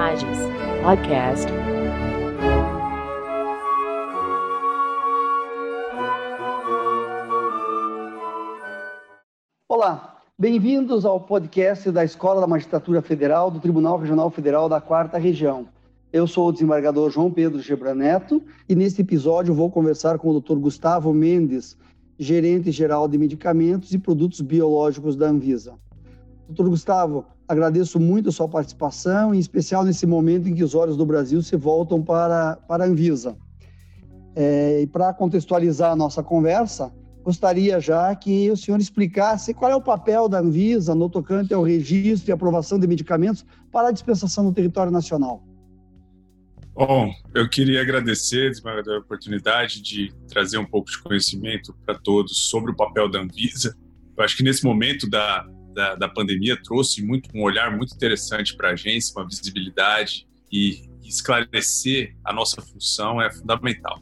Imagens Podcast. Olá, bem-vindos ao podcast da Escola da Magistratura Federal do Tribunal Regional Federal da Quarta Região. Eu sou o desembargador João Pedro Gebra Neto e neste episódio vou conversar com o Dr. Gustavo Mendes, gerente geral de medicamentos e produtos biológicos da Anvisa. Doutor Gustavo, agradeço muito a sua participação, em especial nesse momento em que os olhos do Brasil se voltam para, para a Anvisa. É, e para contextualizar a nossa conversa, gostaria já que o senhor explicasse qual é o papel da Anvisa no tocante ao registro e aprovação de medicamentos para a dispensação no território nacional. Bom, eu queria agradecer a oportunidade de trazer um pouco de conhecimento para todos sobre o papel da Anvisa. Eu acho que nesse momento da, da, da pandemia trouxe muito um olhar muito interessante para a agência, uma visibilidade e esclarecer a nossa função é fundamental.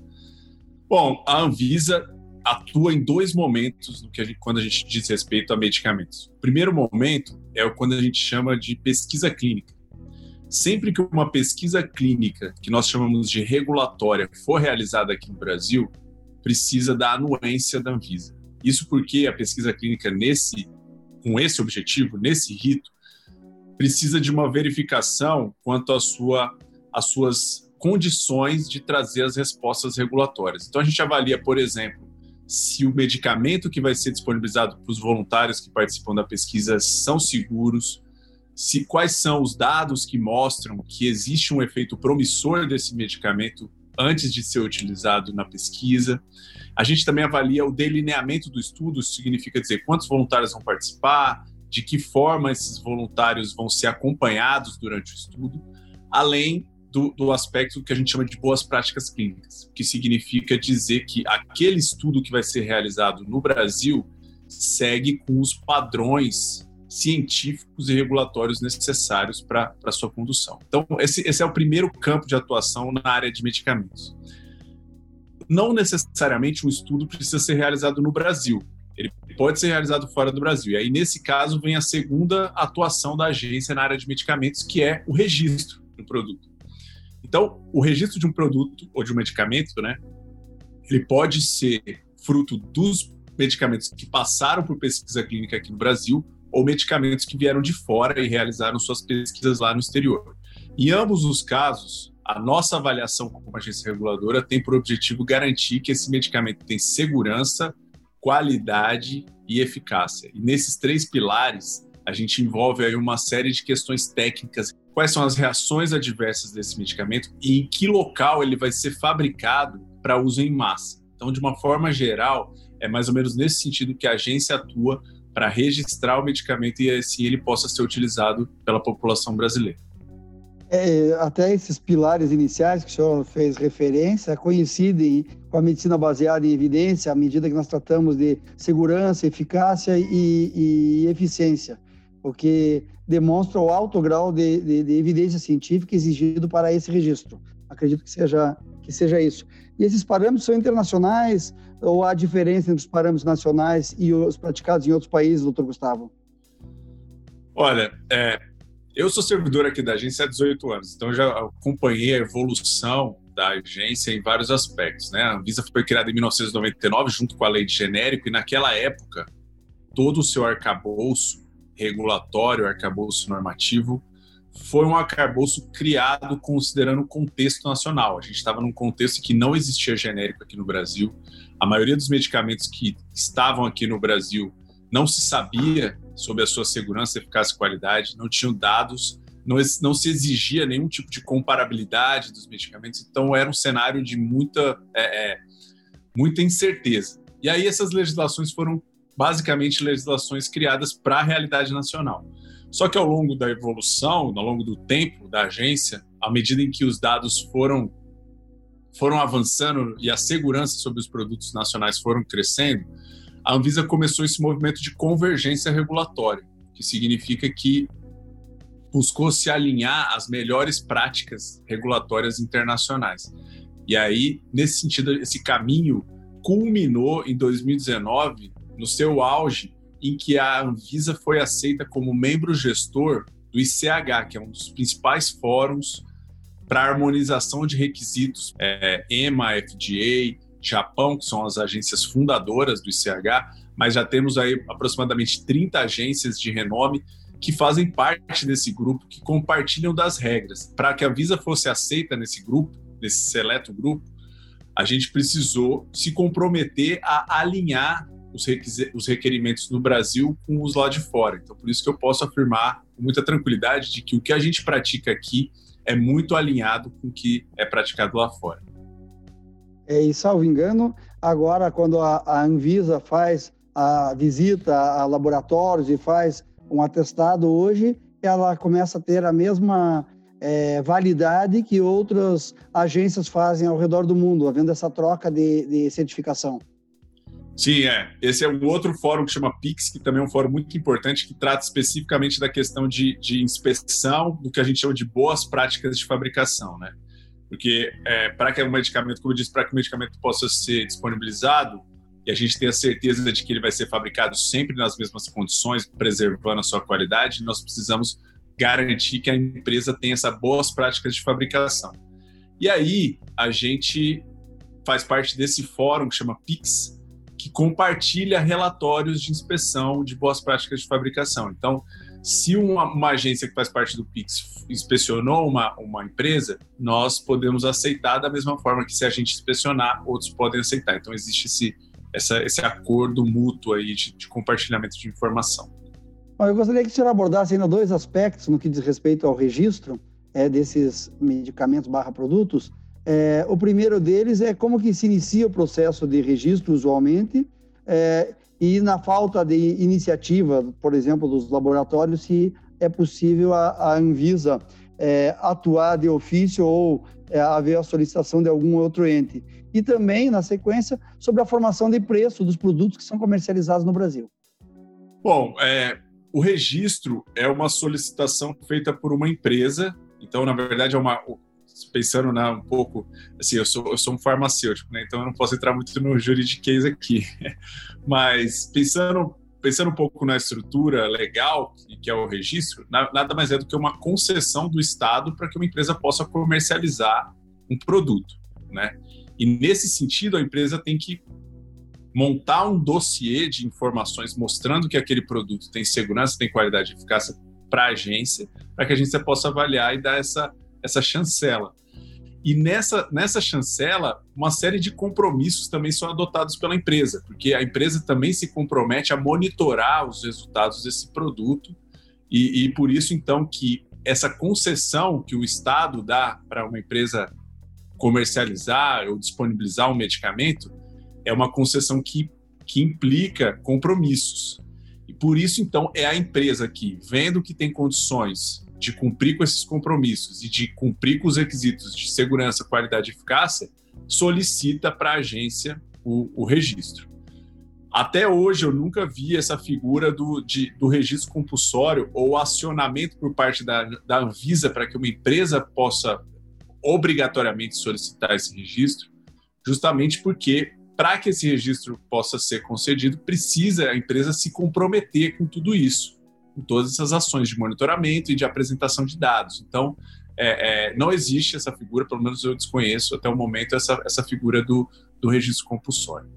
Bom, a Anvisa atua em dois momentos no que a gente, quando a gente diz respeito a medicamentos. O primeiro momento é quando a gente chama de pesquisa clínica sempre que uma pesquisa clínica, que nós chamamos de regulatória, for realizada aqui no Brasil, precisa da anuência da Anvisa. Isso porque a pesquisa clínica nesse com esse objetivo, nesse rito, precisa de uma verificação quanto à sua às suas condições de trazer as respostas regulatórias. Então a gente avalia, por exemplo, se o medicamento que vai ser disponibilizado para os voluntários que participam da pesquisa são seguros, se quais são os dados que mostram que existe um efeito promissor desse medicamento antes de ser utilizado na pesquisa. A gente também avalia o delineamento do estudo, isso significa dizer quantos voluntários vão participar, de que forma esses voluntários vão ser acompanhados durante o estudo, além do, do, aspecto que a gente chama de boas práticas clínicas, que significa dizer que aquele estudo que vai ser realizado no Brasil segue com os padrões científicos e regulatórios necessários para sua condução. Então, esse, esse é o primeiro campo de atuação na área de medicamentos. Não necessariamente um estudo precisa ser realizado no Brasil. Ele pode ser realizado fora do Brasil. E aí, nesse caso, vem a segunda atuação da agência na área de medicamentos, que é o registro do produto. Então, o registro de um produto ou de um medicamento, né, ele pode ser fruto dos medicamentos que passaram por pesquisa clínica aqui no Brasil ou medicamentos que vieram de fora e realizaram suas pesquisas lá no exterior. Em ambos os casos, a nossa avaliação como agência reguladora tem por objetivo garantir que esse medicamento tem segurança, qualidade e eficácia. E nesses três pilares, a gente envolve aí uma série de questões técnicas. Quais são as reações adversas desse medicamento e em que local ele vai ser fabricado para uso em massa. Então, de uma forma geral, é mais ou menos nesse sentido que a agência atua para registrar o medicamento e assim ele possa ser utilizado pela população brasileira. É, até esses pilares iniciais que o senhor fez referência coincidem com a medicina baseada em evidência, à medida que nós tratamos de segurança, eficácia e, e eficiência, porque demonstra o alto grau de, de, de, evidência científica exigido para esse registro. Acredito que seja, que seja isso. E esses parâmetros são internacionais, ou há diferença entre os parâmetros nacionais e os praticados em outros países, doutor Gustavo? Olha, é, eu sou servidor aqui da agência há 18 anos, então já acompanhei a evolução da agência em vários aspectos. Né? A Anvisa foi criada em 1999 junto com a lei de genérico e naquela época todo o seu arcabouço regulatório, arcabouço normativo, foi um arcabouço criado considerando o contexto nacional. A gente estava num contexto que não existia genérico aqui no Brasil, a maioria dos medicamentos que estavam aqui no Brasil não se sabia sobre a sua segurança, eficácia e qualidade, não tinham dados, não, não se exigia nenhum tipo de comparabilidade dos medicamentos, então era um cenário de muita, é, é, muita incerteza. E aí essas legislações foram basicamente legislações criadas para a realidade nacional. Só que ao longo da evolução, ao longo do tempo da agência, à medida em que os dados foram foram avançando e a segurança sobre os produtos nacionais foram crescendo, a Anvisa começou esse movimento de convergência regulatória, que significa que buscou se alinhar às melhores práticas regulatórias internacionais. E aí, nesse sentido, esse caminho culminou em 2019, no seu auge, em que a Anvisa foi aceita como membro gestor do ICH, que é um dos principais fóruns para harmonização de requisitos, é, EMA, FDA, Japão, que são as agências fundadoras do ICH, mas já temos aí aproximadamente 30 agências de renome que fazem parte desse grupo, que compartilham das regras. Para que a Visa fosse aceita nesse grupo, nesse seleto grupo, a gente precisou se comprometer a alinhar os, os requerimentos no Brasil com os lá de fora. Então, por isso que eu posso afirmar com muita tranquilidade de que o que a gente pratica aqui é muito alinhado com o que é praticado lá fora. É, e salvo engano, agora quando a, a Anvisa faz a visita a laboratórios e faz um atestado hoje, ela começa a ter a mesma é, validade que outras agências fazem ao redor do mundo, havendo essa troca de, de certificação. Sim, é. Esse é um outro fórum que chama PIX, que também é um fórum muito importante, que trata especificamente da questão de, de inspeção, do que a gente chama de boas práticas de fabricação, né? Porque é, para que o medicamento, como eu disse, para que o medicamento possa ser disponibilizado e a gente tenha certeza de que ele vai ser fabricado sempre nas mesmas condições, preservando a sua qualidade, nós precisamos garantir que a empresa tenha essas boas práticas de fabricação. E aí, a gente faz parte desse fórum que chama PIX, que compartilha relatórios de inspeção de boas práticas de fabricação. Então, se uma, uma, agência que faz parte do Pix inspecionou uma, uma empresa, nós podemos aceitar da mesma forma que se a gente inspecionar, outros podem aceitar. Então, existe esse, essa, esse acordo mútuo aí de, de compartilhamento de informação. Eu gostaria que o senhor abordasse ainda dois aspectos no que diz respeito ao registro é, desses medicamentos barra produtos. É, o primeiro deles é como que se inicia o processo de registro usualmente é, e na falta de iniciativa, por exemplo, dos laboratórios, se é possível a, a Anvisa é, atuar de ofício ou é, haver a solicitação de algum outro ente. E também, na sequência, sobre a formação de preço dos produtos que são comercializados no Brasil. Bom, é, o registro é uma solicitação feita por uma empresa. Então, na verdade, é uma, pensando né, um pouco, assim, eu sou, eu sou um farmacêutico, né, então eu não posso entrar muito no juridiquês aqui, mas pensando pensando um pouco na estrutura legal que é o registro, nada mais é do que uma concessão do Estado para que uma empresa possa comercializar um produto, né? E nesse sentido, a empresa tem que montar um dossiê de informações mostrando que aquele produto tem segurança, tem qualidade e eficácia para a agência, para que a agência possa avaliar e dar essa essa chancela. E nessa, nessa chancela, uma série de compromissos também são adotados pela empresa, porque a empresa também se compromete a monitorar os resultados desse produto, e, e por isso, então, que essa concessão que o Estado dá para uma empresa comercializar ou disponibilizar um medicamento é uma concessão que, que implica compromissos. E por isso, então, é a empresa que, vendo que tem condições de cumprir com esses compromissos e de cumprir com os requisitos de segurança, qualidade e eficácia, solicita para a agência o, o, registro. Até hoje eu nunca vi essa figura do, de, do registro compulsório ou acionamento por parte da, da Anvisa para que uma empresa possa obrigatoriamente solicitar esse registro, justamente porque para que esse registro possa ser concedido, precisa a empresa se comprometer com tudo isso com todas essas ações de monitoramento e de apresentação de dados. Então, é, é, não existe essa figura, pelo menos eu desconheço até o momento, essa, essa figura do, do registro compulsório.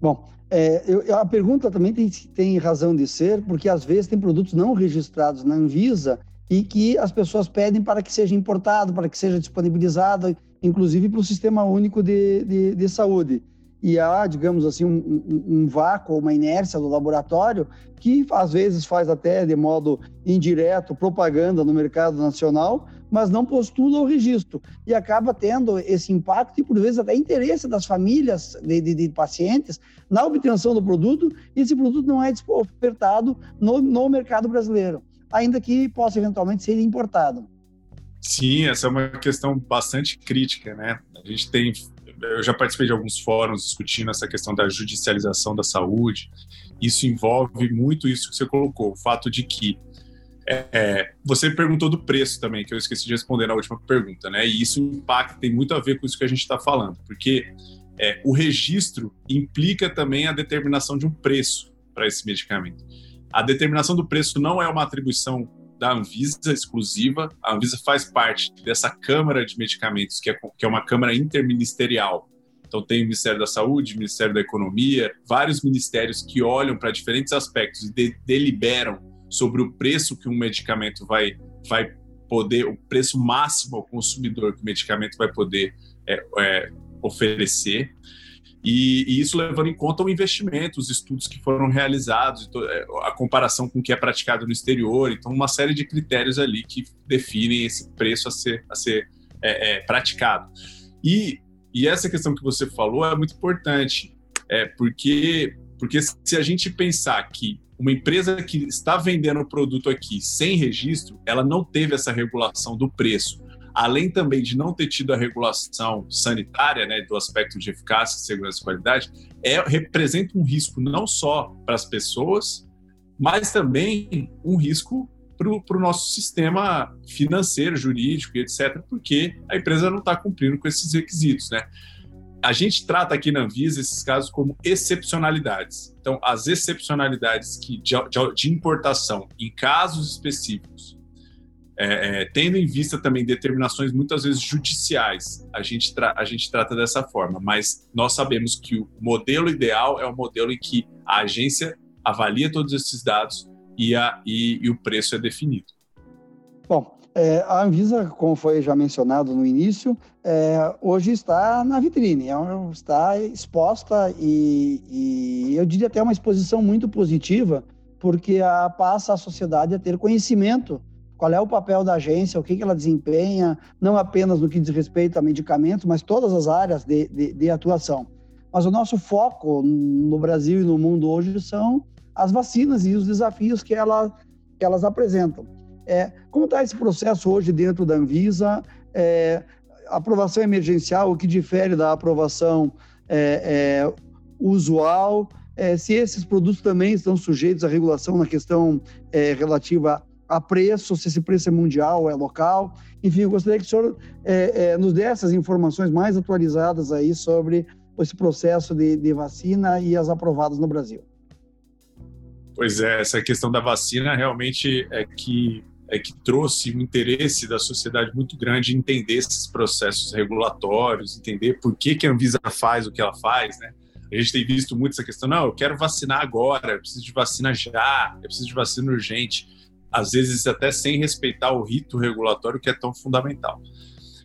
Bom, é, eu, a pergunta também tem, tem razão de ser, porque às vezes tem produtos não registrados na Anvisa e que as pessoas pedem para que seja importado, para que seja disponibilizado, inclusive para o Sistema Único de, de, de Saúde e há, digamos assim, um, um, um, vácuo, uma inércia do laboratório que às vezes faz até de modo indireto propaganda no mercado nacional, mas não postula o registro e acaba tendo esse impacto e por vezes até interesse das famílias de, de, de pacientes na obtenção do produto e esse produto não é ofertado no, no mercado brasileiro, ainda que possa eventualmente ser importado. Sim, essa é uma questão bastante crítica, né? A gente tem eu já participei de alguns fóruns discutindo essa questão da judicialização da saúde. Isso envolve muito isso que você colocou, o fato de que é, é, você perguntou do preço também, que eu esqueci de responder na última pergunta, né? E isso impacta, tem muito a ver com isso que a gente está falando, porque é, o registro implica também a determinação de um preço para esse medicamento. A determinação do preço não é uma atribuição da Anvisa exclusiva. A Anvisa faz parte dessa Câmara de Medicamentos, que é, que é uma Câmara interministerial. Então, tem o Ministério da Saúde, o Ministério da Economia, vários ministérios que olham para diferentes aspectos e de, deliberam sobre o preço que um medicamento vai, vai poder, o preço máximo ao consumidor que o medicamento vai poder é, é, oferecer. E, e, isso levando em conta o investimento, os estudos que foram realizados, é, a comparação com o que é praticado no exterior. Então, uma série de critérios ali que definem esse preço a ser, a ser é, é, praticado. E, e essa questão que você falou é muito importante, é, porque, porque se a gente pensar que uma empresa que está vendendo o produto aqui sem registro, ela não teve essa regulação do preço além também de não ter tido a regulação sanitária, né, do aspecto de eficácia, segurança e qualidade, é, representa um risco não só para as pessoas, mas também um risco para o nosso sistema financeiro, jurídico e etc., porque a empresa não está cumprindo com esses requisitos, né? A gente trata aqui na Anvisa esses casos como excepcionalidades. Então, as excepcionalidades que, de, de, de importação em casos específicos é, é, tendo em vista também determinações muitas vezes judiciais, a gente, a gente trata dessa forma, mas nós sabemos que o modelo ideal é o modelo em que a agência avalia todos esses dados e, a, e, e o preço é definido. Bom, é, a Anvisa, como foi já mencionado no início, é, hoje está na vitrine, é está exposta e, e, eu diria até uma exposição muito positiva, porque a, passa a sociedade a ter conhecimento qual é o papel da agência, o que, que ela desempenha, não apenas no que diz respeito a medicamentos, mas todas as áreas de, de, de atuação. Mas o nosso foco no Brasil e no mundo hoje são as vacinas e os desafios que, ela, que elas apresentam. É, como está esse processo hoje dentro da Anvisa? É, aprovação emergencial, o que difere da aprovação é, é usual? É, se esses produtos também estão sujeitos à regulação na questão é, relativa a preço, se esse preço é mundial ou é local. Enfim, eu gostaria que o senhor é, é, nos dê essas informações mais atualizadas aí sobre esse processo de, de, vacina e as aprovadas no Brasil. Pois é, essa questão da vacina realmente é que é que trouxe um interesse da sociedade muito grande em entender esses processos regulatórios, entender por que, que a Anvisa faz o que ela faz, né? A gente tem visto muito essa questão, não, eu quero vacinar agora, eu preciso de vacina já, eu preciso de vacina urgente às vezes até sem respeitar o rito regulatório que é tão fundamental.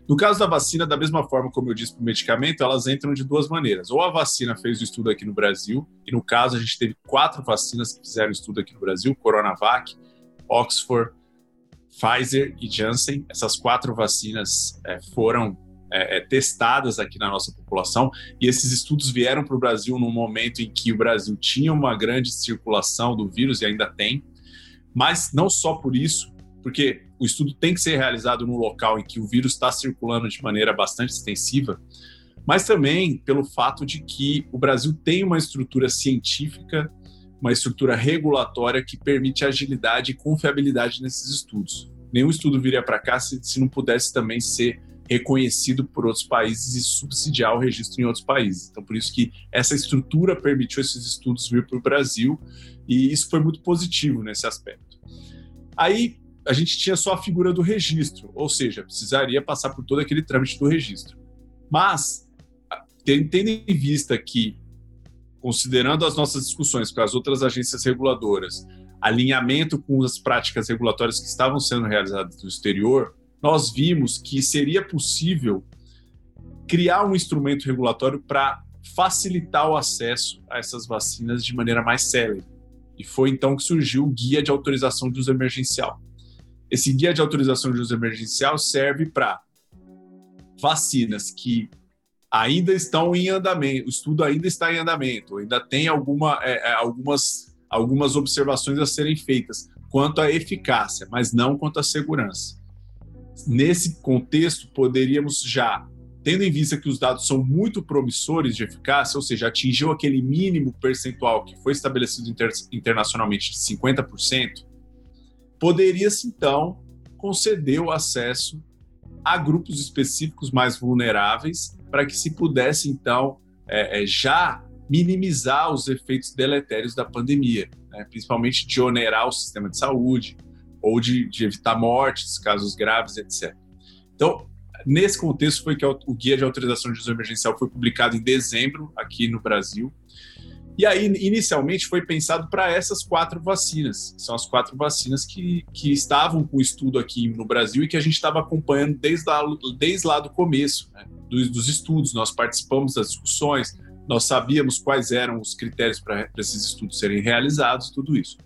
No caso da vacina, da mesma forma como eu disse para o medicamento, elas entram de duas maneiras. Ou a vacina fez o estudo aqui no Brasil, e no caso a gente teve quatro vacinas que fizeram estudo aqui no Brasil: Coronavac, Oxford, Pfizer e Janssen. Essas quatro vacinas é, foram é, é, testadas aqui na nossa população, e esses estudos vieram para o Brasil num momento em que o Brasil tinha uma grande circulação do vírus e ainda tem. Mas não só por isso, porque o estudo tem que ser realizado no local em que o vírus está circulando de maneira bastante extensiva, mas também pelo fato de que o Brasil tem uma estrutura científica, uma estrutura regulatória que permite agilidade e confiabilidade nesses estudos. Nenhum estudo viria para cá se, se não pudesse também ser reconhecido por outros países e subsidiar o registro em outros países. Então, por isso que essa estrutura permitiu esses estudos vir para o Brasil e isso foi muito positivo nesse aspecto. Aí, a gente tinha só a figura do registro, ou seja, precisaria passar por todo aquele trâmite do registro. Mas, tendo em vista que, considerando as nossas discussões com as outras agências reguladoras, alinhamento com as práticas regulatórias que estavam sendo realizadas no exterior, nós vimos que seria possível criar um instrumento regulatório para facilitar o acesso a essas vacinas de maneira mais célere. E foi então que surgiu o Guia de Autorização de Uso Emergencial. Esse Guia de Autorização de Uso Emergencial serve para vacinas que ainda estão em andamento, o estudo ainda está em andamento, ainda tem alguma, é, é algumas, algumas observações a serem feitas quanto à eficácia, mas não quanto à segurança. Nesse contexto, poderíamos já, tendo em vista que os dados são muito promissores de eficácia, ou seja, atingiu aquele mínimo percentual que foi estabelecido inter internacionalmente de 50%, poderia-se então conceder o acesso a grupos específicos mais vulneráveis para que se pudesse então é, é, já minimizar os efeitos deletérios da pandemia, né? principalmente de onerar o sistema de saúde, ou de, de evitar mortes, casos graves, etc. Então, nesse contexto foi que o guia de autorização de uso emergencial foi publicado em dezembro aqui no Brasil. E aí, inicialmente, foi pensado para essas quatro vacinas. São as quatro vacinas que, que estavam com estudo aqui no Brasil e que a gente estava acompanhando desde lá, desde lá do começo né, dos, dos estudos. Nós participamos das discussões, nós sabíamos quais eram os critérios para esses estudos serem realizados, tudo isso.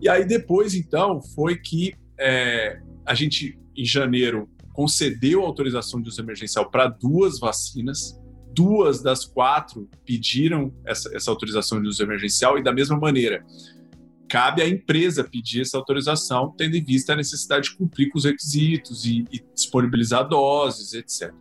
E aí, depois, então, foi que é, a gente, em janeiro, concedeu autorização de uso emergencial para duas vacinas duas das quatro pediram essa, essa autorização de uso emergencial e da mesma maneira cabe à empresa pedir essa autorização, tendo em vista a necessidade de cumprir com os requisitos e, e disponibilizar doses, etc.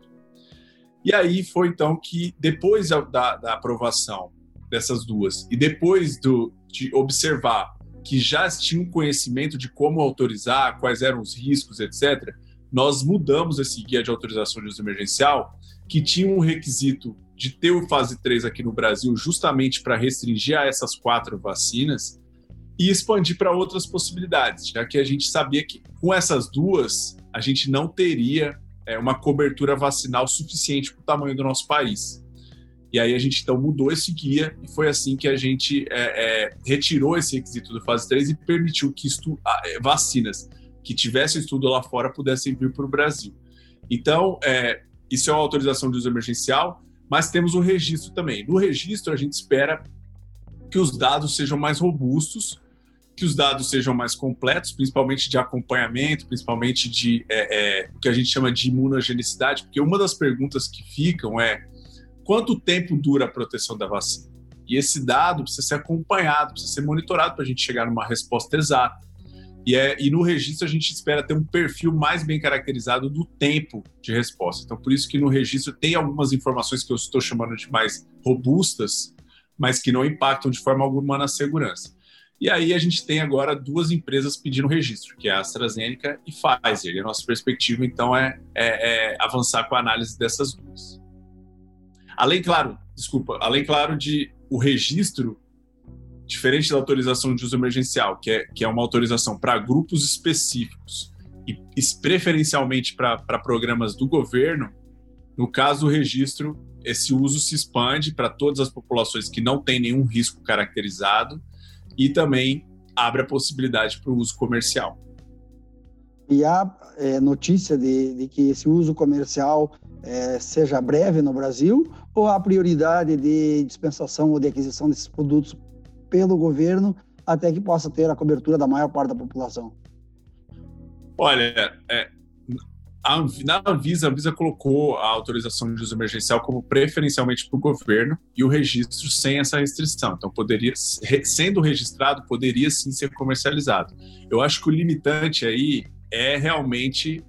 E aí foi então que, depois da, da, aprovação dessas duas e depois do, de observar que já tinham conhecimento de como autorizar, quais eram os riscos, etc., nós mudamos esse guia de autorização de uso emergencial que tinha um requisito de ter o fase 3 aqui no Brasil justamente para restringir a essas quatro vacinas e expandir para outras possibilidades, já que a gente sabia que com essas duas a gente não teria é, uma cobertura vacinal suficiente para o tamanho do nosso país. E aí a gente então mudou esse guia e foi assim que a gente é, é, retirou esse requisito do fase 3 e permitiu que estu é, vacinas que tivessem estudo lá fora pudessem vir para o Brasil. Então, é, isso é uma autorização de uso emergencial, mas temos o registro também. No registro, a gente espera que os dados sejam mais robustos, que os dados sejam mais completos, principalmente de acompanhamento, principalmente de é, é, o que a gente chama de imunogenicidade, porque uma das perguntas que ficam é quanto tempo dura a proteção da vacina? E esse dado precisa ser acompanhado, precisa ser monitorado para a gente chegar numa resposta exata. E, é, e no registro a gente espera ter um perfil mais bem caracterizado do tempo de resposta. Então, por isso que no registro tem algumas informações que eu estou chamando de mais robustas, mas que não impactam de forma alguma na segurança. E aí a gente tem agora duas empresas pedindo registro, que é a AstraZeneca e Pfizer. E a nossa perspectiva, então, é, é, é avançar com a análise dessas duas. Além, claro, desculpa, além, claro, de o registro diferente da autorização de uso emergencial, que é, que é uma autorização para grupos específicos e, preferencialmente para programas do governo, no caso do registro, esse uso se expande para todas as populações que não têm nenhum risco caracterizado e também abre a possibilidade para o uso comercial. E há é, notícia de, de, que esse uso comercial é, seja breve no Brasil ou há prioridade de dispensação ou de aquisição desses produtos pelo governo até que possa ter a cobertura da maior parte da população? Olha, é, a, na Anvisa, a Anvisa colocou a autorização de uso emergencial como preferencialmente para o governo e o registro sem essa restrição. Então, poderia, sendo registrado, poderia sim ser comercializado. Eu acho que o limitante aí é realmente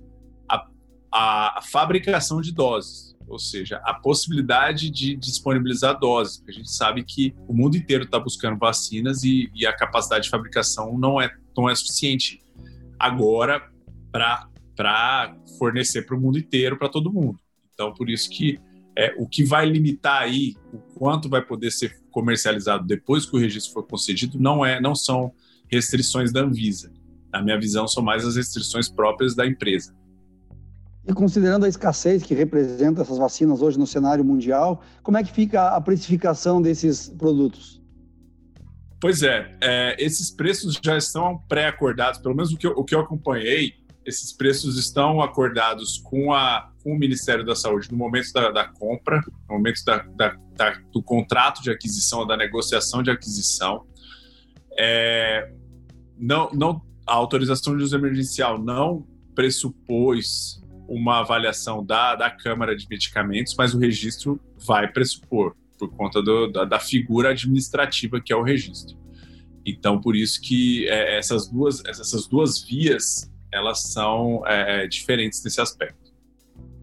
a, a fabricação de doses ou seja, a possibilidade de disponibilizar doses, porque a gente sabe que o mundo inteiro está buscando vacinas e, e, a capacidade de fabricação não é, não é suficiente agora para fornecer para o mundo inteiro, para todo mundo. Então, por isso que é, o que vai limitar aí o quanto vai poder ser comercializado depois que o registro for concedido não é, não são restrições da Anvisa. Na minha visão, são mais as restrições próprias da empresa. E considerando a escassez que representa essas vacinas hoje no cenário mundial, como é que fica a precificação desses produtos? Pois é, é esses preços já estão pré-acordados, pelo menos o que, eu, o que eu acompanhei, esses preços estão acordados com, a, com o Ministério da Saúde no momento da, da compra, no momento da, da, do contrato de aquisição, da negociação de aquisição. É, não, não, a autorização de uso emergencial não pressupôs uma avaliação da, da Câmara de Medicamentos, mas o registro vai pressupor, por conta do, da, da, figura administrativa que é o registro. Então, por isso que é, essas, duas, essas duas vias, elas são é, diferentes nesse aspecto.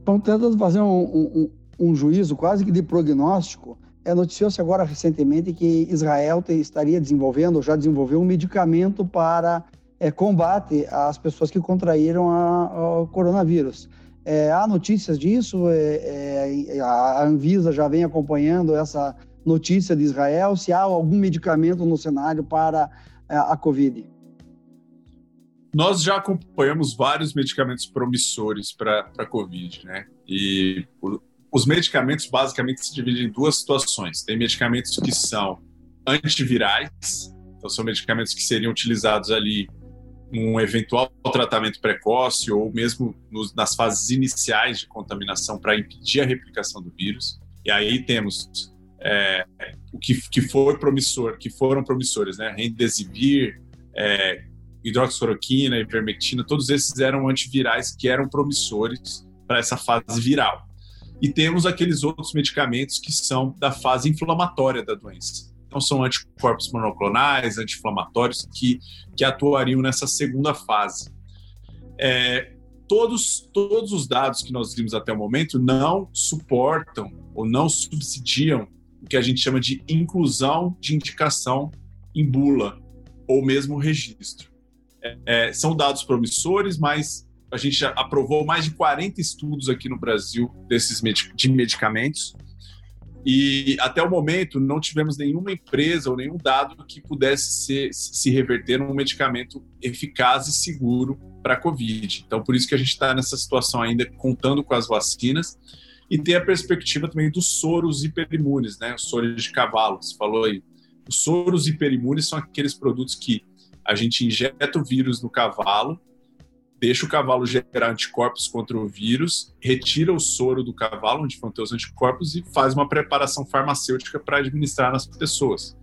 Então, tentando fazer um, um, um juízo quase que de prognóstico, é, noticiou-se agora recentemente que Israel te, estaria desenvolvendo, ou já desenvolveu um medicamento para é, combate às pessoas que contraíram a coronavírus. É, há notícias disso? É, é, a Anvisa já vem acompanhando essa notícia de Israel? Se há algum medicamento no cenário para a, a Covid? nós já acompanhamos vários medicamentos promissores para a Covid, né? E o, os medicamentos basicamente se dividem em duas situações. Tem medicamentos que são antivirais, então são medicamentos que seriam utilizados ali num eventual tratamento precoce ou mesmo nos, nas fases iniciais de contaminação para impedir a replicação do vírus. E aí temos é, o que, que foi promissor, que foram promissores, né? Remdesivir, é, hidroxicloroquina, ivermectina, todos esses eram antivirais que eram promissores para essa fase viral. E temos aqueles outros medicamentos que são da fase inflamatória da doença. Então, são anticorpos monoclonais, anti-inflamatórios, que, que atuariam nessa segunda fase. É, todos, todos os dados que nós vimos até o momento não suportam ou não subsidiam o que a gente chama de inclusão de indicação em bula ou mesmo registro. É, é são dados promissores, mas a gente já aprovou mais de 40 estudos aqui no Brasil desses de medicamentos e até o momento não tivemos nenhuma empresa ou nenhum dado que pudesse ser, se reverter num medicamento eficaz e seguro para a Covid. Então, por isso que a gente está nessa situação ainda, contando com as vacinas. E tem a perspectiva também dos soros hiperimunes, né? Os soros de cavalo, você falou aí. Os soros hiperimunes são aqueles produtos que a gente injeta o vírus no cavalo deixa o cavalo gerar anticorpos contra o vírus, retira o soro do cavalo, onde vão ter os anticorpos, e faz uma preparação farmacêutica para administrar nas pessoas.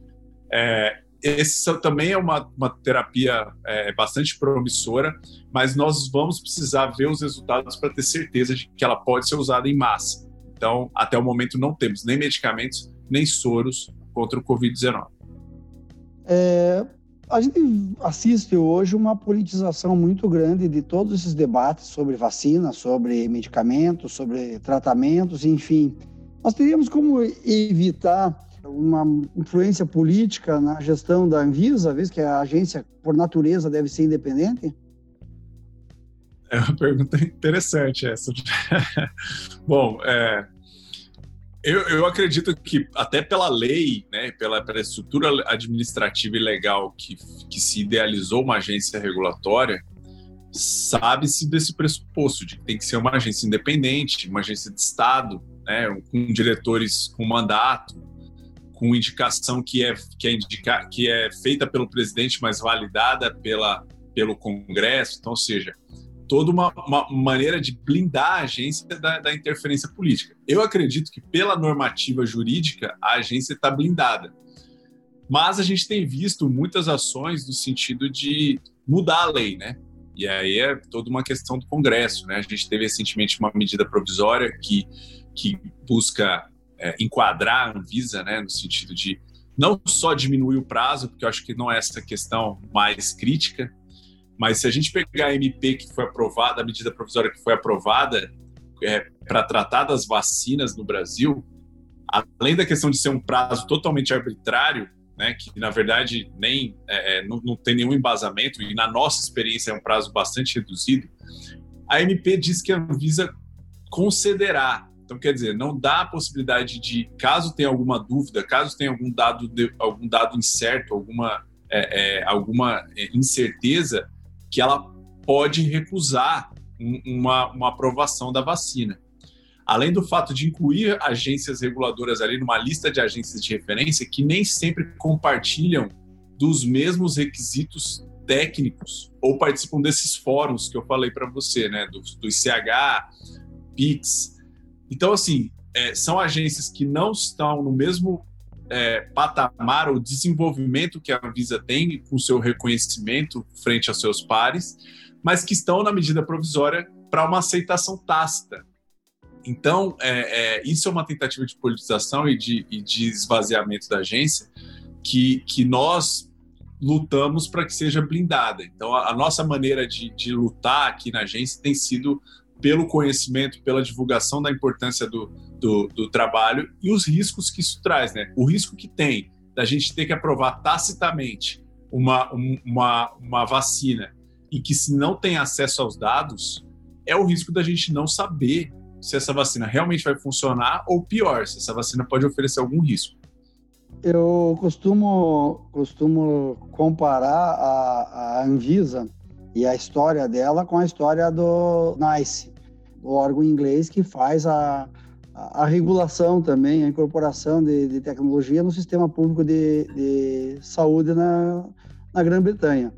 É, esse também é uma, uma terapia é, bastante promissora, mas nós vamos precisar ver os resultados para ter certeza de que ela pode ser usada em massa. Então, até o momento, não temos nem medicamentos, nem soros contra o Covid-19. É, a gente assiste hoje uma politização muito grande de todos esses debates sobre vacina, sobre medicamentos, sobre tratamentos, enfim. Nós teríamos como evitar uma influência política na gestão da Anvisa, vez que a agência, por natureza, deve ser independente? É uma pergunta interessante essa. Bom, é, eu, eu acredito que até pela lei, né, pela, pela estrutura administrativa e legal que, que se idealizou uma agência regulatória, sabe-se desse pressuposto de que tem que ser uma agência independente, uma agência de Estado, né, com diretores com mandato, com indicação que é, que é, indica, que é feita pelo presidente, mas validada pela, pelo Congresso. Então, ou seja, toda uma, uma, maneira de blindar a agência da, da, interferência política. Eu acredito que, pela normativa jurídica, a agência está blindada. Mas a gente tem visto muitas ações no sentido de mudar a lei, né? E aí é toda uma questão do Congresso, né? A gente teve recentemente uma medida provisória que, que busca é, enquadrar a Anvisa, né? No sentido de não só diminuir o prazo, porque eu acho que não é essa questão mais crítica, mas se a gente pegar a MP que foi aprovada, a medida provisória que foi aprovada é, para tratar das vacinas no Brasil, além da questão de ser um prazo totalmente arbitrário, né, que na verdade nem é, é não, não, tem nenhum embasamento e na nossa experiência é um prazo bastante reduzido, a MP diz que a Anvisa concederá. Então quer dizer, não dá a possibilidade de, caso tenha alguma dúvida, caso tenha algum dado de, algum dado incerto, alguma é, é alguma incerteza, que ela pode recusar uma, uma aprovação da vacina. Além do fato de incluir agências reguladoras ali numa lista de agências de referência que nem sempre compartilham dos mesmos requisitos técnicos ou participam desses fóruns que eu falei para você, né, do, do ICH, PIX. Então, assim, é, são agências que não estão no mesmo é, patamar ou desenvolvimento que a Anvisa tem com seu reconhecimento frente aos seus pares, mas que estão na medida provisória para uma aceitação tácita. Então, é, é, isso é uma tentativa de politização e de, e de esvaziamento da agência que, que nós lutamos para que seja blindada. Então, a, a nossa maneira de, de, lutar aqui na agência tem sido pelo conhecimento, pela divulgação da importância do, do, do trabalho e os riscos que isso traz, né? O risco que tem da gente ter que aprovar tacitamente uma, uma, uma vacina e que se não tem acesso aos dados, é o risco da gente não saber se essa vacina realmente vai funcionar ou pior, se essa vacina pode oferecer algum risco. Eu costumo, costumo comparar a, a Anvisa e a história dela com a história do NICE, o órgão inglês que faz a, a, a regulação também, a incorporação de, de, tecnologia no sistema público de, de saúde na, na Grã-Bretanha.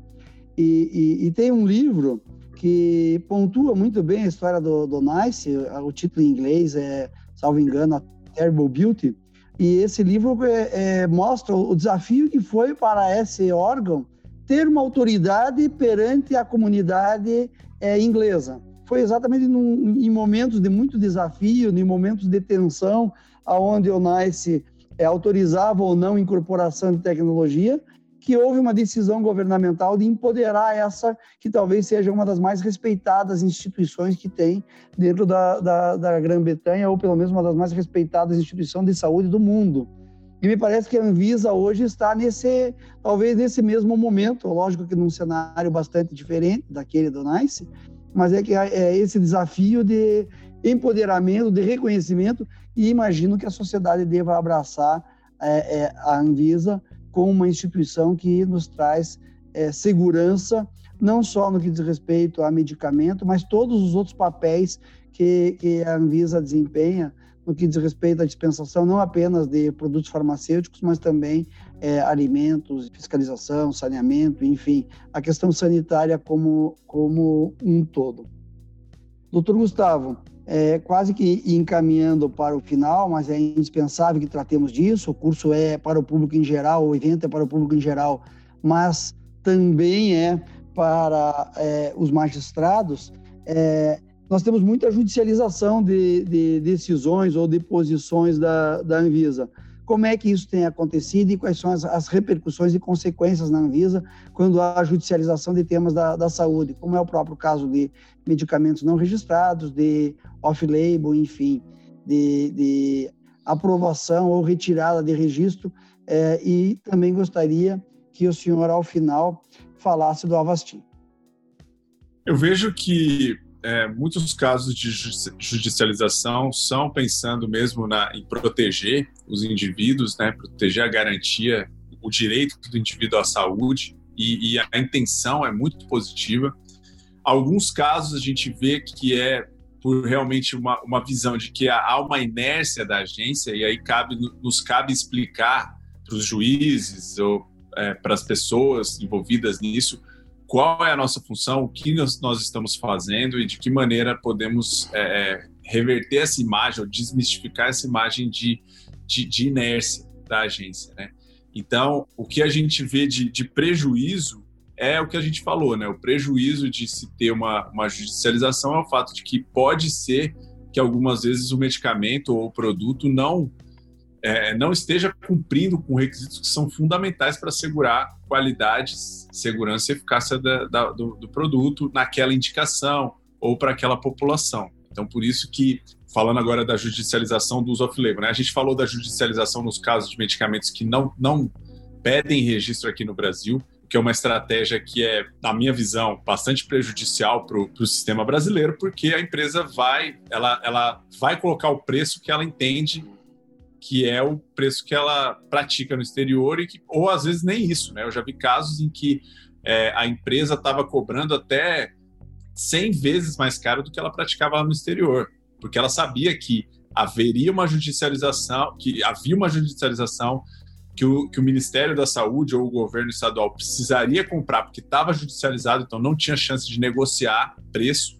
E, e, e, tem um livro que pontua muito bem a história do, do NICE, o título em inglês é, salvo engano, A Terrible Beauty, e esse livro é, é, mostra o desafio que foi para esse órgão ter uma autoridade perante a comunidade é, inglesa. Foi exatamente num, em momentos de muito desafio, em momentos de tensão, aonde o NICE é, autorizava ou não incorporação de tecnologia, que houve uma decisão governamental de empoderar essa, que talvez seja uma das mais respeitadas instituições que tem dentro da, da, da Grã-Bretanha, ou pelo menos uma das mais respeitadas instituições de saúde do mundo. E me parece que a Anvisa hoje está nesse, talvez nesse mesmo momento, lógico que num cenário bastante diferente daquele do NICE, mas é que é esse desafio de empoderamento, de reconhecimento, e imagino que a sociedade deva abraçar é, é, a Anvisa como uma instituição que nos traz é, segurança, não só no que diz respeito a medicamento, mas todos os outros papéis que, que a Anvisa desempenha no que diz respeito à dispensação não apenas de produtos farmacêuticos, mas também é, alimentos, fiscalização, saneamento, enfim, a questão sanitária como, como um todo. Doutor Gustavo, é, quase que encaminhando para o final, mas é indispensável que tratemos disso. O curso é para o público em geral, o evento é para o público em geral, mas também é para é, os magistrados. É, nós temos muita judicialização de, de, decisões ou de posições da, da Anvisa como é que isso tem acontecido e quais são as, as, repercussões e consequências na Anvisa quando há judicialização de temas da, da saúde, como é o próprio caso de medicamentos não registrados, de off-label, enfim, de, de, aprovação ou retirada de registro. É, e também gostaria que o senhor, ao final, falasse do Avastin. Eu vejo que é, muitos casos de judicialização são pensando mesmo na, em proteger os indivíduos, né, proteger a garantia, o direito do indivíduo à saúde, e, e, a intenção é muito positiva. Alguns casos a gente vê que é por realmente uma, uma visão de que há uma inércia da agência, e aí cabe, nos cabe explicar para os juízes ou é, para as pessoas envolvidas nisso qual é a nossa função, o que nós, nós estamos fazendo e de que maneira podemos é, é, reverter essa imagem ou desmistificar essa imagem de, de, de, inércia da agência, né? Então, o que a gente vê de, de, prejuízo é o que a gente falou, né? O prejuízo de se ter uma, uma judicialização é o fato de que pode ser que algumas vezes o medicamento ou o produto não é, não esteja cumprindo com requisitos que são fundamentais para assegurar qualidade, segurança e eficácia da, da, do, do, produto naquela indicação ou para aquela população. Então, por isso que, falando agora da judicialização do uso off-label, né? a gente falou da judicialização nos casos de medicamentos que não, não pedem registro aqui no Brasil, que é uma estratégia que é, na minha visão, bastante prejudicial para o sistema brasileiro, porque a empresa vai, ela, ela vai colocar o preço que ela entende que é o preço que ela pratica no exterior e que, ou às vezes nem isso, né? Eu já vi casos em que é, a empresa estava cobrando até 100 vezes mais caro do que ela praticava no exterior, porque ela sabia que haveria uma judicialização, que havia uma judicialização que o, que o Ministério da Saúde ou o governo estadual precisaria comprar porque estava judicializado, então não tinha chance de negociar preço.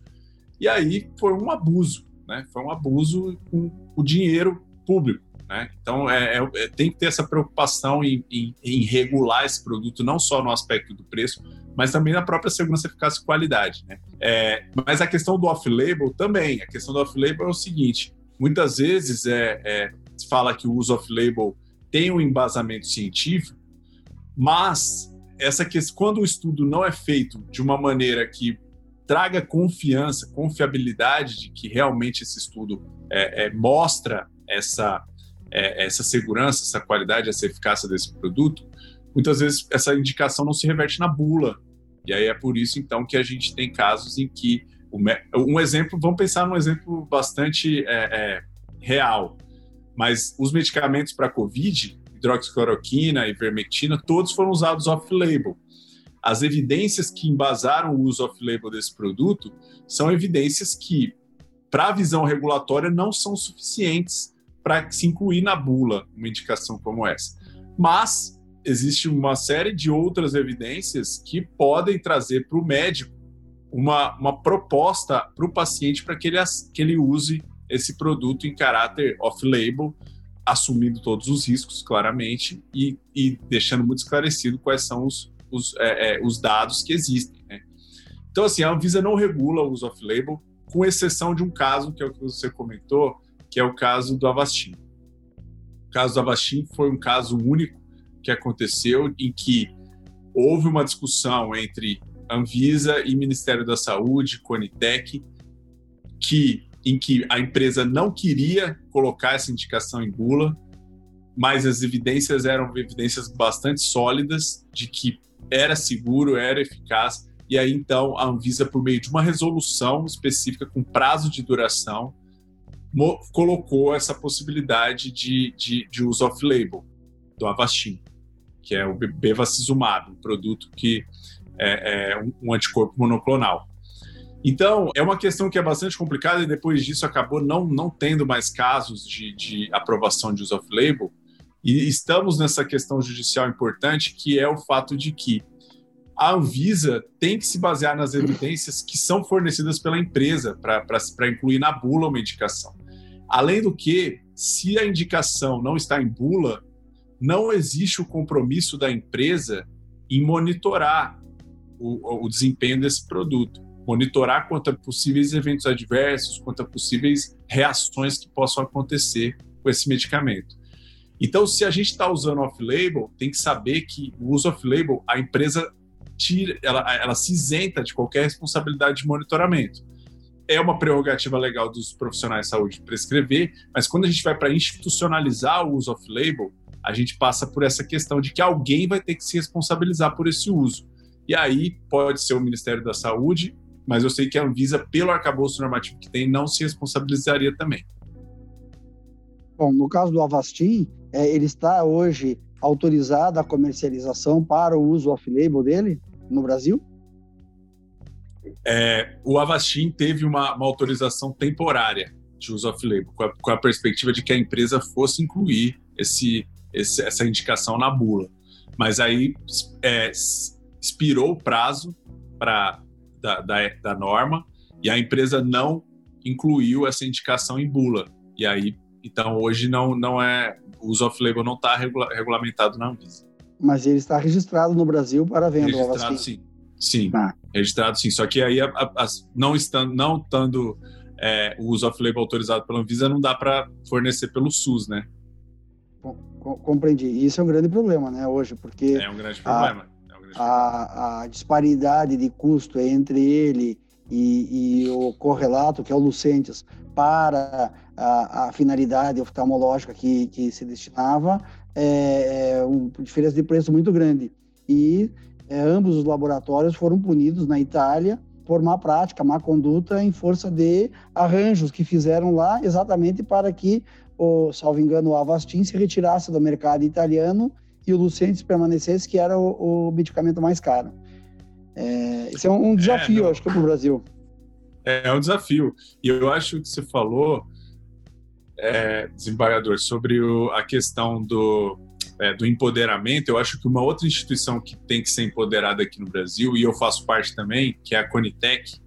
E aí foi um abuso, né? Foi um abuso com o dinheiro público. Né? Então, é, é, é, tem que ter essa preocupação em, em, em, regular esse produto, não só no aspecto do preço, mas também na própria segurança, eficácia e qualidade. Né? É, mas a questão do off-label também. A questão do off-label é o seguinte: muitas vezes é, é, se fala que o uso off-label tem um embasamento científico, mas essa questão, quando o estudo não é feito de uma maneira que traga confiança, confiabilidade de que realmente esse estudo é, mostra essa é, essa segurança, essa qualidade, essa eficácia desse produto, muitas vezes essa indicação não se reverte na bula. E aí é por isso, então, que a gente tem casos em que. Um exemplo, vamos pensar num exemplo bastante é, é, real, mas os medicamentos para Covid, hidroxicloroquina, ivermectina, todos foram usados off-label. as evidências que embasaram o uso off-label desse produto são evidências que, para a visão regulatória, não são suficientes para se incluir na bula uma indicação como essa. Mas existe uma série de outras evidências que podem trazer para o médico uma, uma proposta para o paciente para que ele, que ele use esse produto em caráter off-label, assumindo todos os riscos, claramente, e, e deixando muito esclarecido quais são os, os, é, é, os dados que existem. Né? Então, assim, a Anvisa não regula o uso off-label, com exceção de um caso, que é o que você comentou, que é o caso do Avastin. O caso do Avastin foi um caso único que aconteceu em que houve uma discussão entre Anvisa e Ministério da Saúde, Conitec, que em que a empresa não queria colocar essa indicação em bula, mas as evidências eram evidências bastante sólidas de que era seguro, era eficaz, e aí então a Anvisa, por meio de uma resolução específica com prazo de duração, colocou essa possibilidade de, de, de uso off-label do Avastin, que é o bevacizumab, um produto que é, é um anticorpo monoclonal. Então, é uma questão que é bastante complicada e depois disso acabou não, não tendo mais casos de, de aprovação de uso off-label. E estamos nessa questão judicial importante, que é o fato de que a Anvisa tem que se basear nas evidências que são fornecidas pela empresa para incluir na bula uma indicação. Além do que, se a indicação não está em bula, não existe o compromisso da empresa em monitorar o, o desempenho desse produto, monitorar quanto a possíveis eventos adversos, quanto a possíveis reações que possam acontecer com esse medicamento. Então, se a gente está usando off-label, tem que saber que o uso off-label, a empresa tira, ela, ela se isenta de qualquer responsabilidade de monitoramento. É uma prerrogativa legal dos profissionais de saúde prescrever, mas quando a gente vai para institucionalizar o uso off-label, a gente passa por essa questão de que alguém vai ter que se responsabilizar por esse uso. E aí pode ser o Ministério da Saúde, mas eu sei que a Anvisa, pelo arcabouço normativo que tem, não se responsabilizaria também. Bom, no caso do Avastin, é, ele está hoje autorizado a comercialização para o uso off-label dele no Brasil? É, o Avastin teve uma, uma, autorização temporária de uso off-label, com, com, a perspectiva de que a empresa fosse incluir esse, esse, essa indicação na bula. Mas aí é, expirou o prazo pra, da, da, da norma e a empresa não incluiu essa indicação em bula. E aí, então, hoje não, não é. O uso off-label não está regula, regulamentado na Anvisa. Mas ele está registrado no Brasil para venda. Registrado sim. Sim, ah. registrado sim. Só que aí, a, a, não estando, não estando é, o uso off-label autorizado pela Anvisa, não dá para fornecer pelo SUS, né? Compreendi. Isso é um grande problema, né, hoje, porque... É um grande problema. A, é um grande a, a, disparidade de custo entre ele e, e, o correlato, que é o Lucentes, para a, a finalidade oftalmológica que, que se destinava, é, é uma diferença de preço muito grande. E é, ambos os laboratórios foram punidos na Itália por má prática, má conduta, em força de arranjos que fizeram lá exatamente para que o, salvo engano, o Avastin se retirasse do mercado italiano e o Lucentis permanecesse, que era o, o medicamento mais caro. É, esse é um, um desafio, é, acho que, para o Brasil. É, é, um desafio. E eu acho que você falou, é, desembargador, sobre o, a questão do, é, do empoderamento. Eu acho que uma outra instituição que tem que ser empoderada aqui no Brasil, e eu faço parte também, que é a Conitec,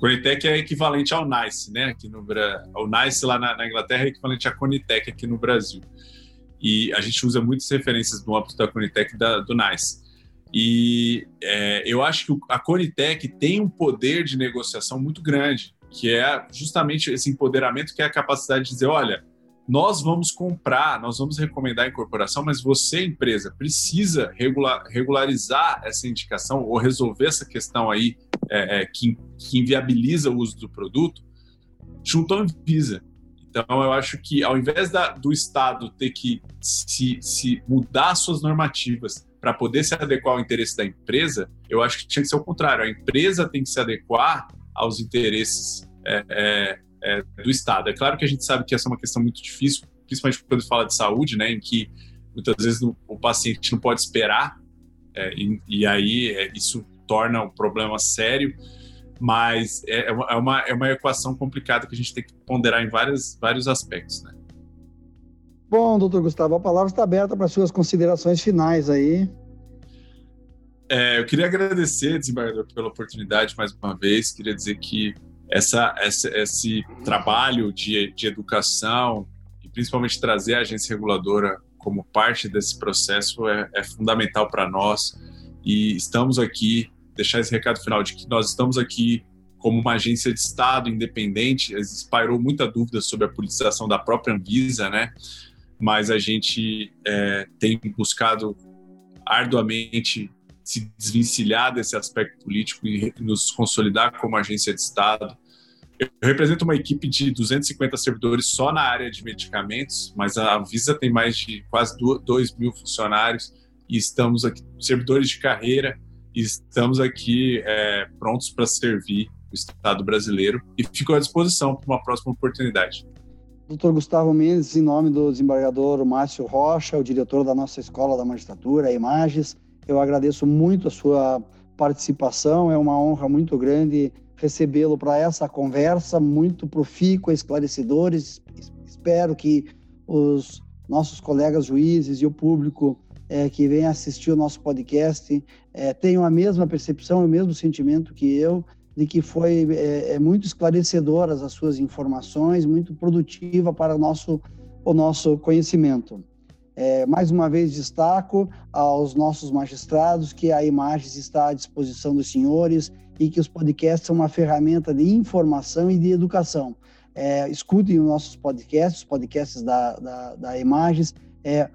Conitec é equivalente ao NICE, né? Aqui no o NICE lá na, na, Inglaterra é equivalente à Conitec aqui no Brasil. E a gente usa muitas referências no âmbito da Conitec da, do NICE. E é, eu acho que a Conitec tem um poder de negociação muito grande, que é justamente esse empoderamento, que é a capacidade de dizer, olha, nós vamos comprar, nós vamos recomendar a incorporação, mas você, empresa, precisa regular, regularizar essa indicação ou resolver essa questão aí é, é, que, que, inviabiliza o uso do produto junto à Anvisa. Então, eu acho que ao invés da, do Estado ter que se, se mudar suas normativas para poder se adequar ao interesse da empresa, eu acho que tinha que ser o contrário. A empresa tem que se adequar aos interesses é, é é, do Estado. É claro que a gente sabe que essa é uma questão muito difícil, principalmente quando fala de saúde, né, em que muitas vezes o paciente não pode esperar É, e, e, aí é, isso torna o problema sério, mas é, é, uma, é uma equação complicada que a gente tem que ponderar em vários, vários aspectos, né? Bom, doutor Gustavo, a palavra está aberta para suas considerações finais aí. É, eu queria agradecer, desembargador, pela oportunidade mais uma vez. Queria dizer que essa, essa, esse trabalho de, de educação e principalmente trazer a agência reguladora como parte desse processo é, é fundamental para nós. E estamos aqui, deixar esse recado final de que nós estamos aqui como uma agência de Estado independente. Espairou muita dúvida sobre a politização da própria Anvisa, né? mas a gente é, tem buscado arduamente se desvencilhar desse aspecto político e nos consolidar como agência de Estado. Eu represento uma equipe de 250 servidores só na área de medicamentos, mas a Visa tem mais de quase 2 mil funcionários e estamos aqui, servidores de carreira, e estamos aqui é, prontos para servir o Estado brasileiro e fico à disposição para uma próxima oportunidade. Doutor Gustavo Mendes, em nome do desembargador Márcio Rocha, o diretor da nossa Escola da Magistratura, a Images, eu agradeço muito a sua participação, é uma honra muito grande recebê-lo para essa conversa muito profícua, esclarecedores. Espero que os nossos colegas juízes e o público é, que vem assistir o nosso podcast é, tenham a mesma percepção, o mesmo sentimento que eu de que foi é, é, muito esclarecedoras as suas informações, muito produtiva para o nosso, o nosso conhecimento. É, mais uma vez destaco aos nossos magistrados que a Imagens está à disposição dos senhores e que os podcasts são uma ferramenta de informação e de educação. É, escutem os nossos podcasts, os podcasts da, da, da Imagens, é,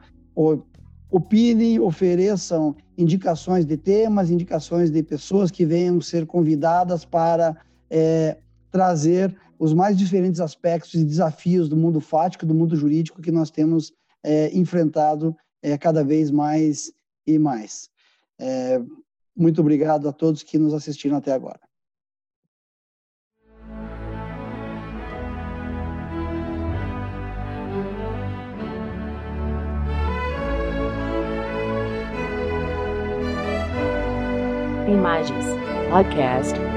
opinem, ofereçam indicações de temas, indicações de pessoas que venham ser convidadas para é, trazer os mais diferentes aspectos e desafios do mundo fático, do mundo jurídico que nós temos é, enfrentado é, cada vez mais e mais. É, muito obrigado a todos que nos assistiram até agora. Imagens Podcast